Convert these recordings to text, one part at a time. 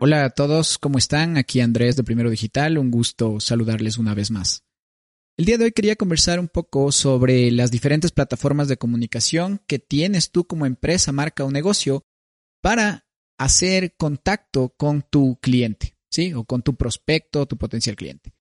Hola a todos, ¿cómo están? Aquí Andrés de Primero Digital, un gusto saludarles una vez más. El día de hoy quería conversar un poco sobre las diferentes plataformas de comunicación que tienes tú como empresa, marca o negocio para hacer contacto con tu cliente, ¿sí? O con tu prospecto tu potencial cliente.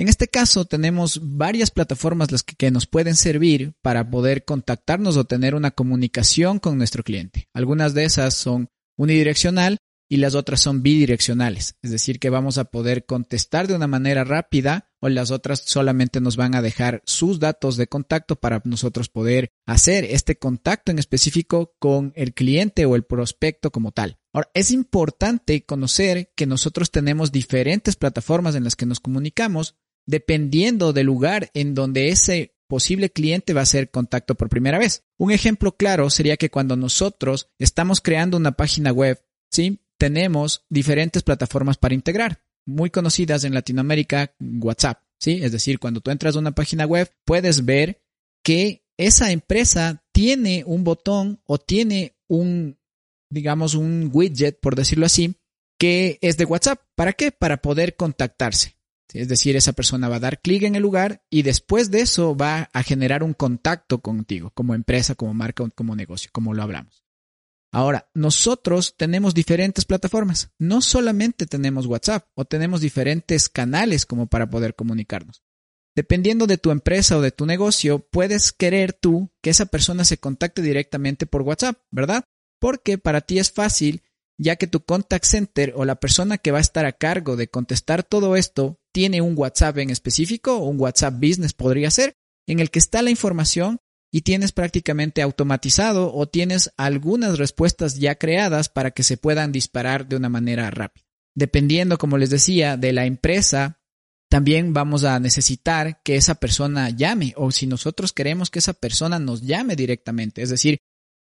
En este caso tenemos varias plataformas las que, que, nos pueden servir para poder contactarnos o tener una comunicación con nuestro cliente. Algunas de esas son unidireccional y las otras son bidireccionales, es decir, que vamos a poder contestar de una manera rápida o las otras solamente nos van a dejar sus datos de contacto para nosotros poder hacer este contacto en específico con el cliente o el prospecto como tal. Ahora, es importante conocer que nosotros tenemos diferentes plataformas en las que nos comunicamos dependiendo del lugar en donde ese posible cliente va a hacer contacto por primera vez. Un ejemplo claro sería que cuando nosotros estamos creando una página web, ¿sí? tenemos diferentes plataformas para integrar, muy conocidas en Latinoamérica, WhatsApp, ¿sí? Es decir, cuando tú entras a una página web, puedes ver que esa empresa tiene un botón o tiene un, digamos, un widget, por decirlo así, que es de WhatsApp. ¿Para qué? Para poder contactarse. Es decir, esa persona va a dar clic en el lugar y después de eso va a generar un contacto contigo, como empresa, como marca, como negocio, como lo hablamos. Ahora, nosotros tenemos diferentes plataformas. No solamente tenemos WhatsApp o tenemos diferentes canales como para poder comunicarnos. Dependiendo de tu empresa o de tu negocio, puedes querer tú que esa persona se contacte directamente por WhatsApp, ¿verdad? Porque para ti es fácil, ya que tu contact center o la persona que va a estar a cargo de contestar todo esto tiene un WhatsApp en específico, un WhatsApp Business podría ser, en el que está la información y tienes prácticamente automatizado o tienes algunas respuestas ya creadas para que se puedan disparar de una manera rápida. Dependiendo, como les decía, de la empresa, también vamos a necesitar que esa persona llame o si nosotros queremos que esa persona nos llame directamente, es decir,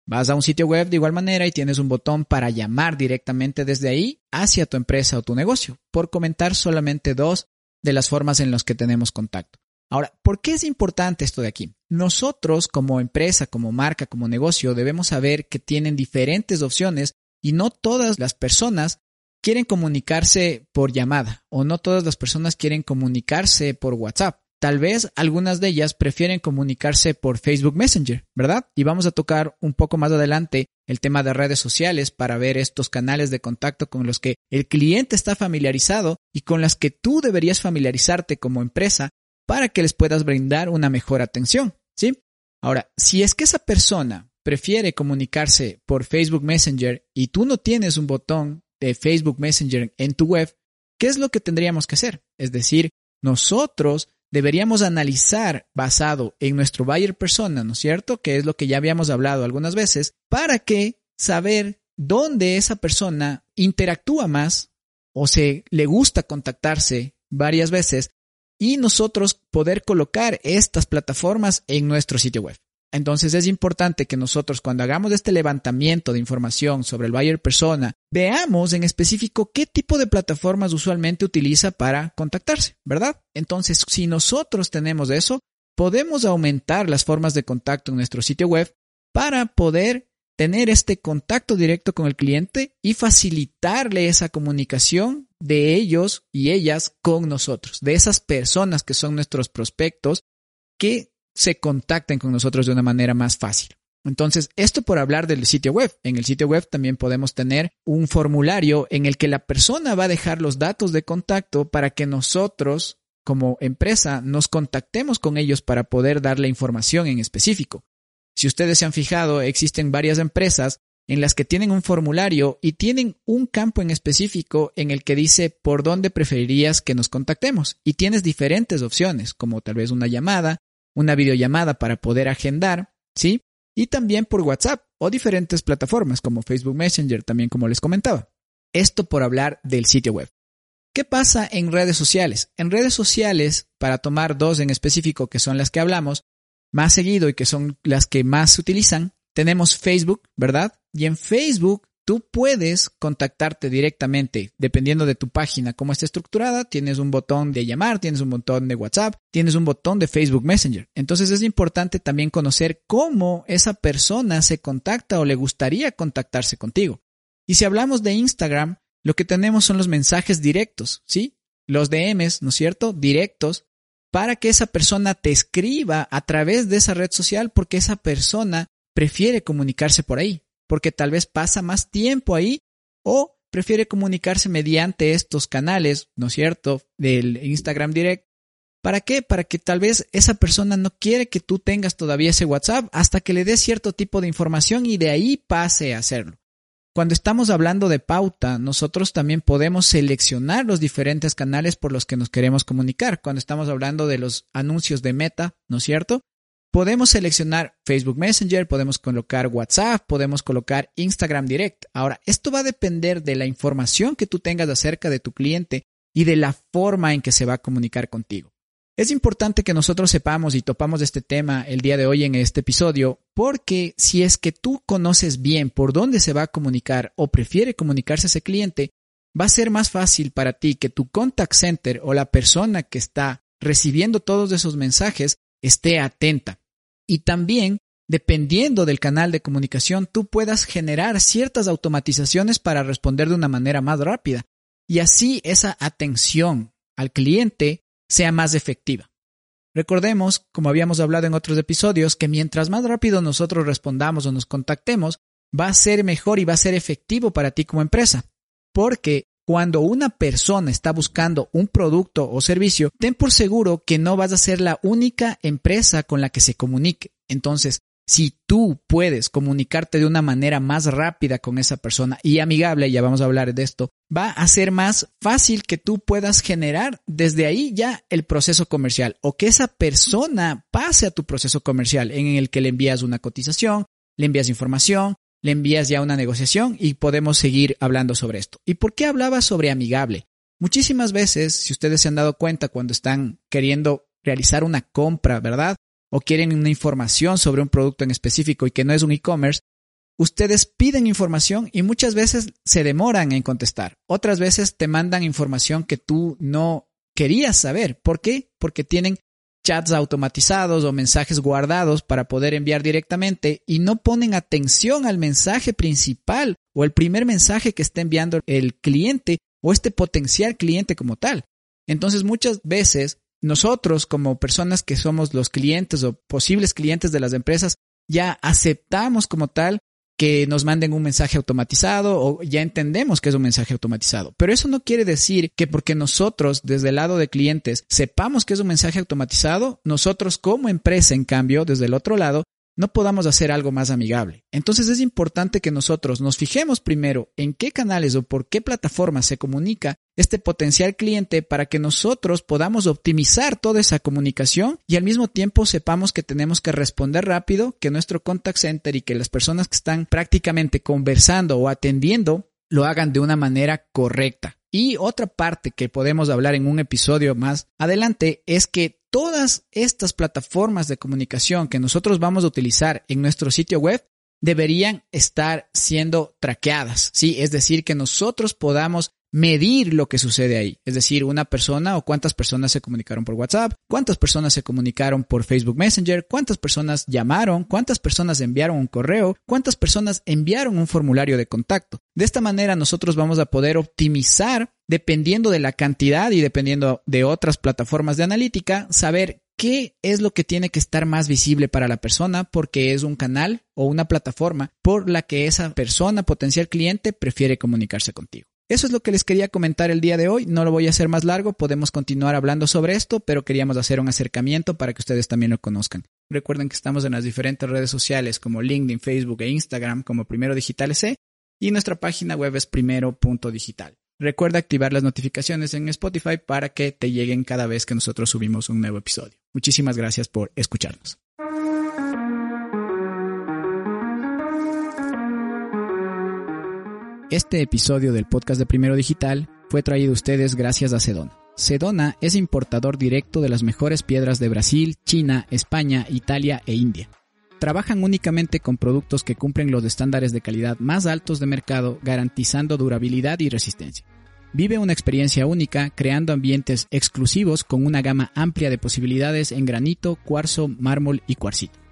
vas a un sitio web de igual manera y tienes un botón para llamar directamente desde ahí hacia tu empresa o tu negocio, por comentar solamente dos de las formas en las que tenemos contacto. Ahora, ¿por qué es importante esto de aquí? Nosotros como empresa, como marca, como negocio, debemos saber que tienen diferentes opciones y no todas las personas quieren comunicarse por llamada o no todas las personas quieren comunicarse por WhatsApp. Tal vez algunas de ellas prefieren comunicarse por Facebook Messenger, ¿verdad? Y vamos a tocar un poco más adelante el tema de redes sociales para ver estos canales de contacto con los que el cliente está familiarizado y con las que tú deberías familiarizarte como empresa para que les puedas brindar una mejor atención, ¿sí? Ahora, si es que esa persona prefiere comunicarse por Facebook Messenger y tú no tienes un botón de Facebook Messenger en tu web, ¿qué es lo que tendríamos que hacer? Es decir, nosotros deberíamos analizar basado en nuestro buyer persona, ¿no es cierto? Que es lo que ya habíamos hablado algunas veces, para que saber dónde esa persona interactúa más o se le gusta contactarse varias veces y nosotros poder colocar estas plataformas en nuestro sitio web. Entonces es importante que nosotros cuando hagamos este levantamiento de información sobre el buyer persona, veamos en específico qué tipo de plataformas usualmente utiliza para contactarse, ¿verdad? Entonces, si nosotros tenemos eso, podemos aumentar las formas de contacto en nuestro sitio web para poder tener este contacto directo con el cliente y facilitarle esa comunicación de ellos y ellas con nosotros, de esas personas que son nuestros prospectos que se contacten con nosotros de una manera más fácil. Entonces, esto por hablar del sitio web. En el sitio web también podemos tener un formulario en el que la persona va a dejar los datos de contacto para que nosotros, como empresa, nos contactemos con ellos para poder darle información en específico. Si ustedes se han fijado, existen varias empresas en las que tienen un formulario y tienen un campo en específico en el que dice por dónde preferirías que nos contactemos. Y tienes diferentes opciones, como tal vez una llamada, una videollamada para poder agendar, ¿sí? Y también por WhatsApp o diferentes plataformas como Facebook Messenger, también como les comentaba. Esto por hablar del sitio web. ¿Qué pasa en redes sociales? En redes sociales, para tomar dos en específico, que son las que hablamos más seguido y que son las que más se utilizan, tenemos Facebook, ¿verdad? Y en Facebook tú puedes contactarte directamente, dependiendo de tu página, cómo está estructurada, tienes un botón de llamar, tienes un botón de WhatsApp, tienes un botón de Facebook Messenger. Entonces es importante también conocer cómo esa persona se contacta o le gustaría contactarse contigo. Y si hablamos de Instagram, lo que tenemos son los mensajes directos, ¿sí? Los DMs, ¿no es cierto? Directos, para que esa persona te escriba a través de esa red social porque esa persona prefiere comunicarse por ahí, porque tal vez pasa más tiempo ahí o prefiere comunicarse mediante estos canales, ¿no es cierto?, del Instagram Direct. ¿Para qué? Para que tal vez esa persona no quiere que tú tengas todavía ese WhatsApp hasta que le des cierto tipo de información y de ahí pase a hacerlo. Cuando estamos hablando de pauta, nosotros también podemos seleccionar los diferentes canales por los que nos queremos comunicar. Cuando estamos hablando de los anuncios de meta, ¿no es cierto? Podemos seleccionar Facebook Messenger, podemos colocar WhatsApp, podemos colocar Instagram Direct. Ahora, esto va a depender de la información que tú tengas acerca de tu cliente y de la forma en que se va a comunicar contigo. Es importante que nosotros sepamos y topamos este tema el día de hoy en este episodio, porque si es que tú conoces bien por dónde se va a comunicar o prefiere comunicarse ese cliente, va a ser más fácil para ti que tu contact center o la persona que está recibiendo todos esos mensajes esté atenta. Y también, dependiendo del canal de comunicación, tú puedas generar ciertas automatizaciones para responder de una manera más rápida. Y así esa atención al cliente sea más efectiva. Recordemos, como habíamos hablado en otros episodios, que mientras más rápido nosotros respondamos o nos contactemos, va a ser mejor y va a ser efectivo para ti como empresa. Porque cuando una persona está buscando un producto o servicio, ten por seguro que no vas a ser la única empresa con la que se comunique. Entonces, si tú puedes comunicarte de una manera más rápida con esa persona y amigable, ya vamos a hablar de esto, va a ser más fácil que tú puedas generar desde ahí ya el proceso comercial o que esa persona pase a tu proceso comercial en el que le envías una cotización, le envías información, le envías ya una negociación y podemos seguir hablando sobre esto. ¿Y por qué hablaba sobre amigable? Muchísimas veces, si ustedes se han dado cuenta cuando están queriendo realizar una compra, ¿verdad? O quieren una información sobre un producto en específico y que no es un e-commerce, ustedes piden información y muchas veces se demoran en contestar. Otras veces te mandan información que tú no querías saber. ¿Por qué? Porque tienen chats automatizados o mensajes guardados para poder enviar directamente y no ponen atención al mensaje principal o el primer mensaje que está enviando el cliente o este potencial cliente como tal. Entonces muchas veces nosotros como personas que somos los clientes o posibles clientes de las empresas ya aceptamos como tal que nos manden un mensaje automatizado o ya entendemos que es un mensaje automatizado. Pero eso no quiere decir que porque nosotros desde el lado de clientes sepamos que es un mensaje automatizado, nosotros como empresa, en cambio, desde el otro lado, no podamos hacer algo más amigable. Entonces es importante que nosotros nos fijemos primero en qué canales o por qué plataformas se comunica este potencial cliente para que nosotros podamos optimizar toda esa comunicación y al mismo tiempo sepamos que tenemos que responder rápido, que nuestro contact center y que las personas que están prácticamente conversando o atendiendo lo hagan de una manera correcta. Y otra parte que podemos hablar en un episodio más adelante es que todas estas plataformas de comunicación que nosotros vamos a utilizar en nuestro sitio web deberían estar siendo traqueadas, ¿sí? Es decir, que nosotros podamos medir lo que sucede ahí. Es decir, una persona o cuántas personas se comunicaron por WhatsApp, cuántas personas se comunicaron por Facebook Messenger, cuántas personas llamaron, cuántas personas enviaron un correo, cuántas personas enviaron un formulario de contacto. De esta manera nosotros vamos a poder optimizar, dependiendo de la cantidad y dependiendo de otras plataformas de analítica, saber qué es lo que tiene que estar más visible para la persona porque es un canal o una plataforma por la que esa persona, potencial cliente, prefiere comunicarse contigo. Eso es lo que les quería comentar el día de hoy. No lo voy a hacer más largo, podemos continuar hablando sobre esto, pero queríamos hacer un acercamiento para que ustedes también lo conozcan. Recuerden que estamos en las diferentes redes sociales como LinkedIn, Facebook e Instagram como Primero Digital C y nuestra página web es primero.digital. Recuerda activar las notificaciones en Spotify para que te lleguen cada vez que nosotros subimos un nuevo episodio. Muchísimas gracias por escucharnos. Este episodio del podcast de Primero Digital fue traído a ustedes gracias a Sedona. Sedona es importador directo de las mejores piedras de Brasil, China, España, Italia e India. Trabajan únicamente con productos que cumplen los estándares de calidad más altos de mercado, garantizando durabilidad y resistencia. Vive una experiencia única creando ambientes exclusivos con una gama amplia de posibilidades en granito, cuarzo, mármol y cuarcito.